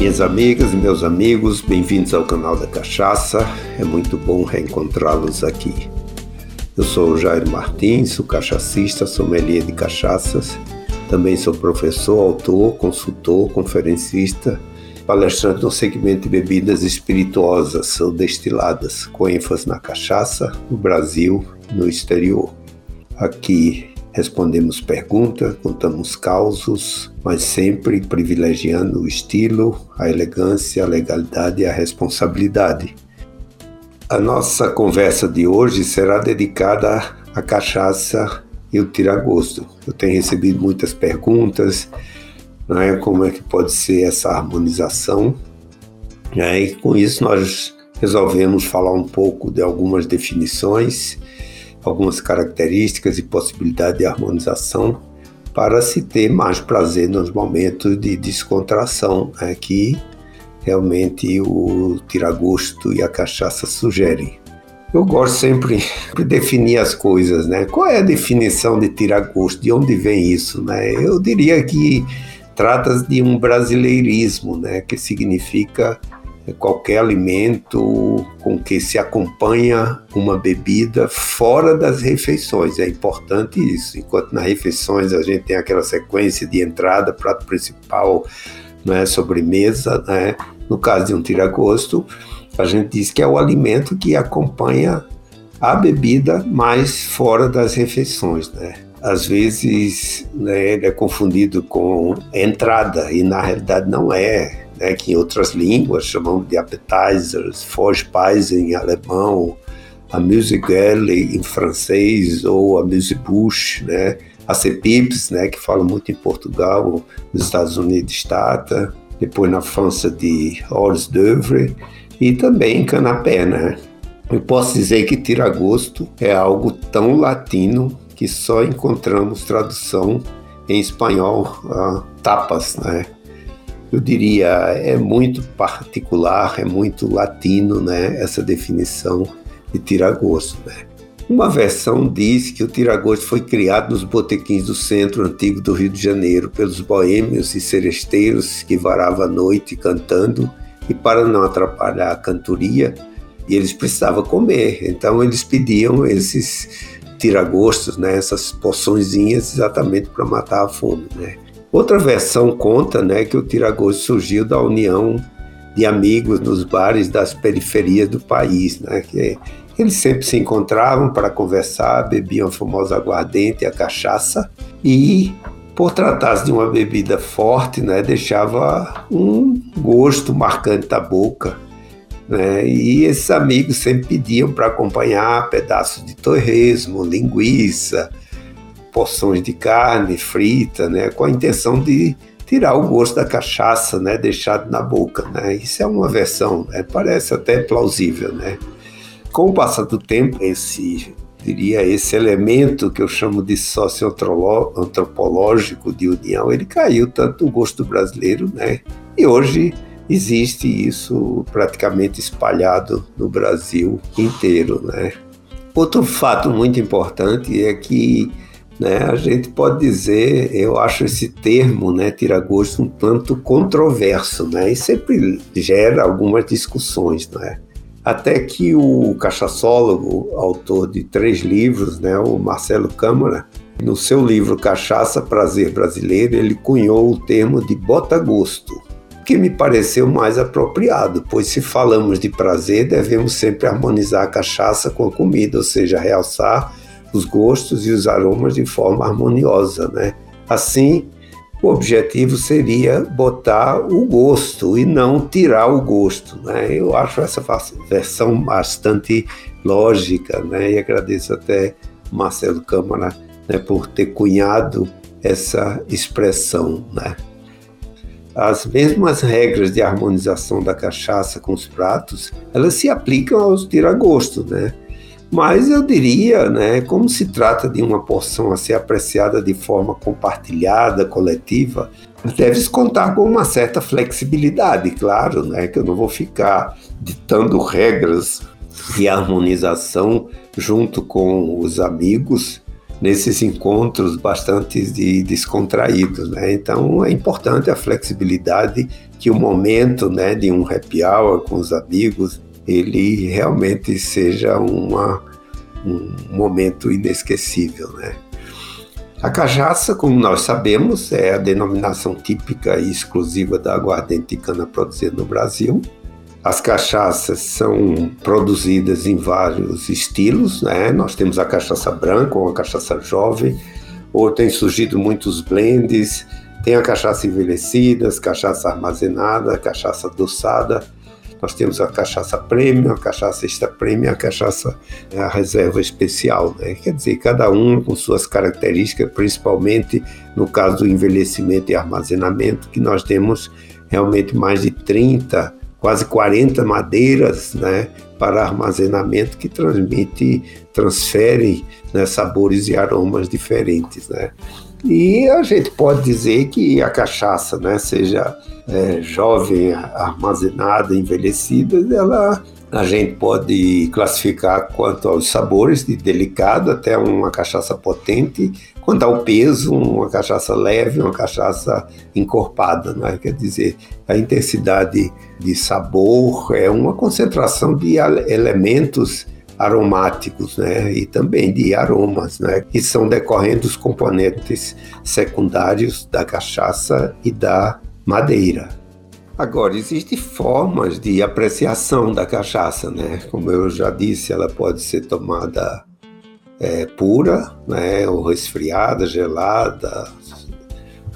Minhas amigas e meus amigos, bem-vindos ao canal da Cachaça. É muito bom reencontrá-los aqui. Eu sou o Jair Martins, sou cachacista, sommelier de cachaças. Também sou professor, autor, consultor, conferencista, palestrante no segmento de bebidas espirituosas ou destiladas, com ênfase na cachaça, no Brasil e no exterior. Aqui Respondemos perguntas, contamos causos, mas sempre privilegiando o estilo, a elegância, a legalidade e a responsabilidade. A nossa conversa de hoje será dedicada à cachaça e o tiragosto. Eu tenho recebido muitas perguntas, não é? como é que pode ser essa harmonização. É? E com isso nós resolvemos falar um pouco de algumas definições algumas características e possibilidade de harmonização para se ter mais prazer nos momentos de descontração, né, que realmente o tiragosto e a cachaça sugerem. Eu gosto sempre de definir as coisas, né? Qual é a definição de tiragosto? De onde vem isso, né? Eu diria que trata de um brasileirismo, né? Que significa qualquer alimento com que se acompanha uma bebida fora das refeições. É importante isso. Enquanto nas refeições a gente tem aquela sequência de entrada, prato principal, né, sobremesa, né? no caso de um tiragosto, a gente diz que é o alimento que acompanha a bebida mais fora das refeições, né? Às vezes né, ele é confundido com entrada e na realidade não é né, que em outras línguas chamamos de appetizers, Vorspeise em alemão, a Musicale em francês ou a Musibouche, né, a Cepips, né, que fala muito em Portugal, nos Estados Unidos Stata, depois na França de hors d'oeuvre e também canapé, né. Eu posso dizer que tiragosto é algo tão latino que só encontramos tradução em espanhol a tapas, né? Eu diria, é muito particular, é muito latino, né, essa definição de tiragosto, né. Uma versão diz que o tiragosto foi criado nos botequins do centro antigo do Rio de Janeiro pelos boêmios e seresteiros que varavam a noite cantando e para não atrapalhar a cantoria, eles precisavam comer, então eles pediam esses tiragostos, né, essas poçõezinhas exatamente para matar a fome, né. Outra versão conta né, que o tiragosto surgiu da união de amigos nos bares das periferias do país, né, que eles sempre se encontravam para conversar, bebiam a famosa aguardente, a cachaça, e por tratar-se de uma bebida forte, né, deixava um gosto marcante da boca. Né, e esses amigos sempre pediam para acompanhar pedaços de torresmo, linguiça, porções de carne frita, né, com a intenção de tirar o gosto da cachaça, né, deixado na boca, né. Isso é uma versão, né, parece até plausível, né. Com o passar do tempo, esse diria esse elemento que eu chamo de socioantropológico de união, ele caiu tanto no gosto brasileiro, né? E hoje existe isso praticamente espalhado no Brasil inteiro, né? Outro fato muito importante é que né, a gente pode dizer, eu acho esse termo, né, tira-gosto, um tanto controverso, né, e sempre gera algumas discussões, né. Até que o cachaçólogo, autor de três livros, né, o Marcelo Câmara, no seu livro Cachaça, Prazer Brasileiro, ele cunhou o termo de bota-gosto, que me pareceu mais apropriado, pois se falamos de prazer, devemos sempre harmonizar a cachaça com a comida, ou seja, realçar os gostos e os aromas de forma harmoniosa, né? Assim, o objetivo seria botar o gosto e não tirar o gosto, né? Eu acho essa versão bastante lógica, né? E agradeço até Marcelo Câmara né, por ter cunhado essa expressão, né? As mesmas regras de harmonização da cachaça com os pratos, elas se aplicam aos tiragostos, né? Mas eu diria, né, como se trata de uma porção a ser apreciada de forma compartilhada, coletiva, deve contar com uma certa flexibilidade, claro, né, que eu não vou ficar ditando regras de harmonização junto com os amigos, nesses encontros bastante de, descontraídos, né? Então é importante a flexibilidade que o momento, né, de um happy hour com os amigos, ele realmente seja uma, um momento inesquecível, né? A cachaça, como nós sabemos, é a denominação típica e exclusiva da aguardente de cana produzida no Brasil. As cachaças são produzidas em vários estilos, né? Nós temos a cachaça branca, ou a cachaça jovem, ou tem surgido muitos blends, tem a cachaça envelhecida, cachaça armazenada, cachaça adoçada. Nós temos a cachaça premium, a cachaça extra premium, a cachaça a reserva especial, né? Quer dizer, cada um com suas características, principalmente no caso do envelhecimento e armazenamento, que nós temos realmente mais de 30 quase 40 madeiras né, para armazenamento que transmite, transfere né, sabores e aromas diferentes. Né? E a gente pode dizer que a cachaça, né, seja é, jovem, armazenada, envelhecida, ela a gente pode classificar quanto aos sabores, de delicado até uma cachaça potente, quanto ao peso, uma cachaça leve, uma cachaça encorpada, né? quer dizer, a intensidade de sabor é uma concentração de elementos aromáticos, né, e também de aromas, né, que são decorrentes dos componentes secundários da cachaça e da madeira. Agora, existem formas de apreciação da cachaça, né? Como eu já disse, ela pode ser tomada é, pura, né? Ou resfriada, gelada,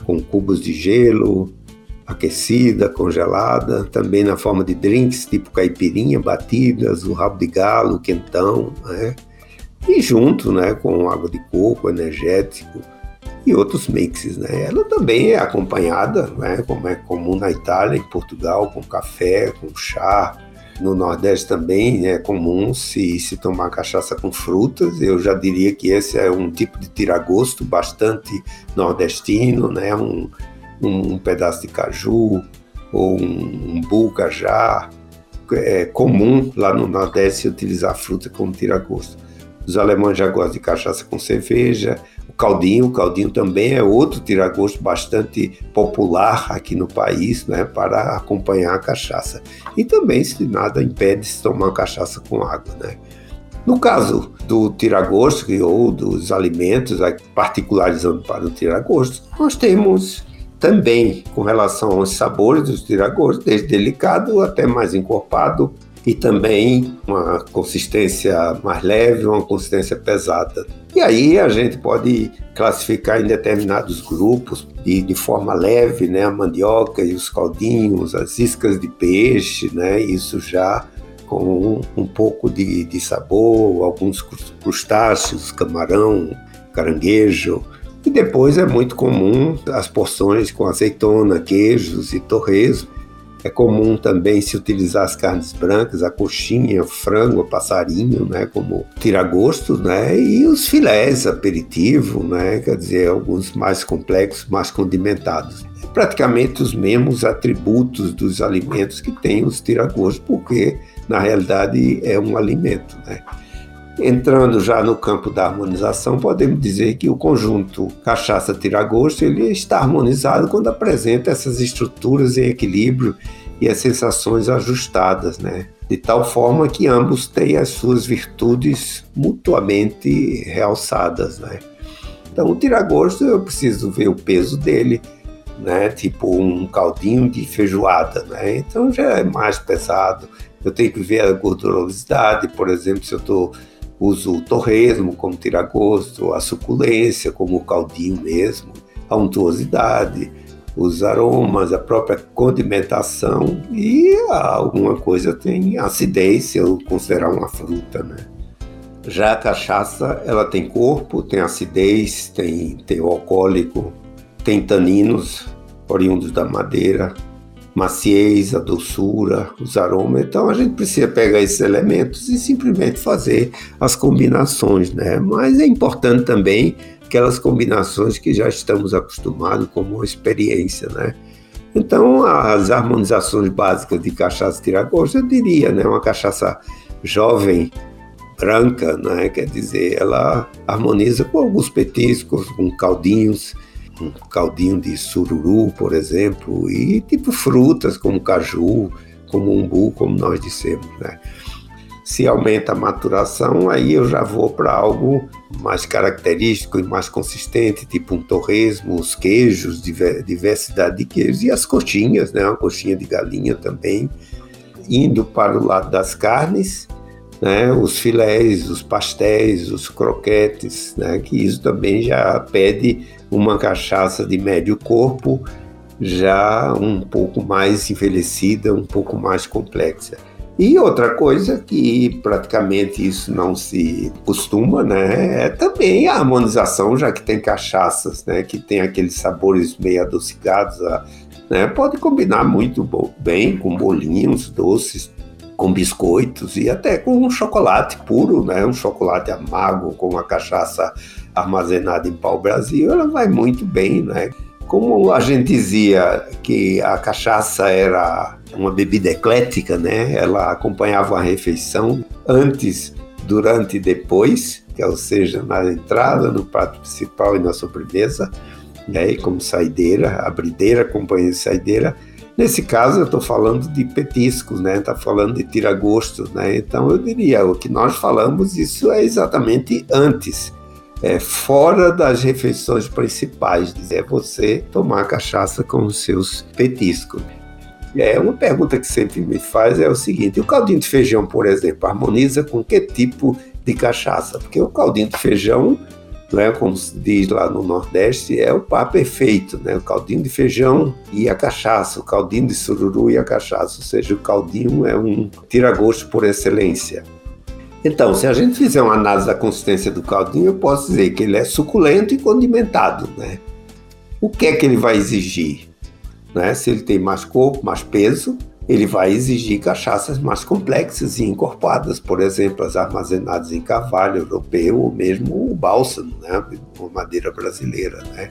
com cubos de gelo, aquecida, congelada, também na forma de drinks, tipo caipirinha, batidas, o rabo de galo, quentão, né? E junto, né, com água de coco, energético, e outros mixes. Né? Ela também é acompanhada, né, como é comum na Itália, em Portugal, com café, com chá. No Nordeste também é comum se, se tomar cachaça com frutas. Eu já diria que esse é um tipo de tiragosto bastante nordestino, né? um, um, um pedaço de caju ou um, um bucajá. É comum lá no Nordeste utilizar fruta como tiragosto. Os alemães já gostam de cachaça com cerveja, caldinho. O caldinho também é outro tiragosto bastante popular aqui no país, né, para acompanhar a cachaça. E também, se nada impede, se tomar cachaça com água, né. No caso do tiragosto ou dos alimentos, particularizando para o tiragosto, nós temos também com relação aos sabores dos tiragostos, desde delicado até mais encorpado, e também uma consistência mais leve, uma consistência pesada. E aí a gente pode classificar em determinados grupos de, de forma leve, né, a mandioca e os caldinhos, as iscas de peixe, né, isso já com um, um pouco de, de sabor, alguns crustáceos, camarão, caranguejo, e depois é muito comum as porções com azeitona, queijos e torresmo. É comum também se utilizar as carnes brancas, a coxinha, frango, o passarinho, né, como tiragosto, né, e os filés, aperitivo, né, quer dizer, alguns mais complexos, mais condimentados. Praticamente os mesmos atributos dos alimentos que tem os tiragostos, porque na realidade é um alimento, né. Entrando já no campo da harmonização, podemos dizer que o conjunto cachaça-tiragosto ele está harmonizado quando apresenta essas estruturas em equilíbrio e as sensações ajustadas, né? De tal forma que ambos têm as suas virtudes mutuamente realçadas, né? Então, o tiragosto eu preciso ver o peso dele, né? Tipo um caldinho de feijoada, né? Então já é mais pesado. Eu tenho que ver a gordurosidade, por exemplo, se eu estou uso o torresmo como tiragosto, a suculência como o caldinho mesmo, a untuosidade, os aromas, a própria condimentação e alguma coisa tem acidez, se eu considerar uma fruta, né? Já a cachaça, ela tem corpo, tem acidez, tem teor alcoólico, tem taninos oriundos da madeira, maciez, a doçura, os aromas. Então a gente precisa pegar esses elementos e simplesmente fazer as combinações, né? Mas é importante também aquelas combinações que já estamos acostumados como experiência, né? Então as harmonizações básicas de cachaça tiragosto, eu diria, né? Uma cachaça jovem branca, né? quer dizer, ela harmoniza com alguns petiscos, com caldinhos, um caldinho de sururu, por exemplo, e tipo frutas como caju, como umbu, como nós dissemos. Né? Se aumenta a maturação, aí eu já vou para algo mais característico e mais consistente, tipo um torresmo, os queijos, diversidade de queijos e as coxinhas, né? Uma coxinha de galinha também. Indo para o lado das carnes, né? Os filés, os pastéis, os croquetes, né? Que isso também já pede uma cachaça de médio corpo, já um pouco mais envelhecida, um pouco mais complexa. E outra coisa que praticamente isso não se costuma, né, é também a harmonização, já que tem cachaças, né, que tem aqueles sabores meio adocicados, né, pode combinar muito bem com bolinhos doces, com biscoitos e até com um chocolate puro, né, um chocolate amargo com uma cachaça armazenada em pau-brasil, ela vai muito bem, né. Como a gente dizia que a cachaça era uma bebida eclética, né? Ela acompanhava a refeição antes, durante e depois, ou seja, na entrada, no prato principal e na sobremesa, né? E como saideira, abrideira, companhia de saideira. Nesse caso, eu estou falando de petiscos, né? Está falando de tiragostos, né? Então, eu diria, o que nós falamos, isso é exatamente antes é, fora das refeições principais, é você tomar cachaça com os seus petiscos. É, uma pergunta que sempre me faz é o seguinte: o caldinho de feijão, por exemplo, harmoniza com que tipo de cachaça? Porque o caldinho de feijão, não é como se diz lá no Nordeste, é o par perfeito, né? O caldinho de feijão e a cachaça, o caldinho de sururu e a cachaça, ou seja, o caldinho é um tira-gosto por excelência. Então, se a gente fizer uma análise da consistência do caldinho, eu posso dizer que ele é suculento e condimentado, né? O que é que ele vai exigir? Né? Se ele tem mais corpo, mais peso, ele vai exigir cachaças mais complexas e encorpadas, por exemplo, as armazenadas em carvalho europeu ou mesmo o bálsamo, né, madeira brasileira, né?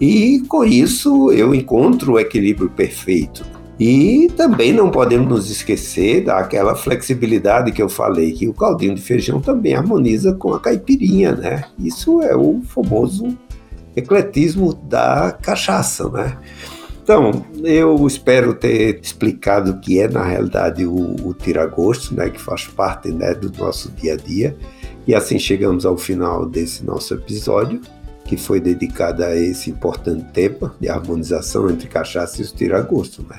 E com isso eu encontro o equilíbrio perfeito. E também não podemos nos esquecer daquela flexibilidade que eu falei, que o caldinho de feijão também harmoniza com a caipirinha, né? Isso é o famoso ecletismo da cachaça, né? Então, eu espero ter explicado o que é, na realidade, o, o tiragosto, né, que faz parte né, do nosso dia a dia. E assim chegamos ao final desse nosso episódio, que foi dedicado a esse importante tema de harmonização entre cachaça e os tiragosto. Né?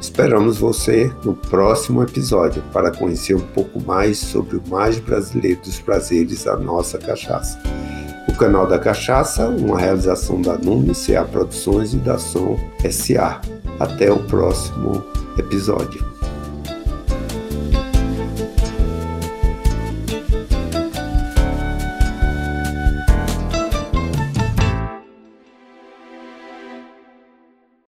Esperamos você no próximo episódio para conhecer um pouco mais sobre o mais brasileiro dos prazeres, a nossa cachaça. O canal da Cachaça, uma realização da Nume CA Produções e da Som SA. Até o próximo episódio.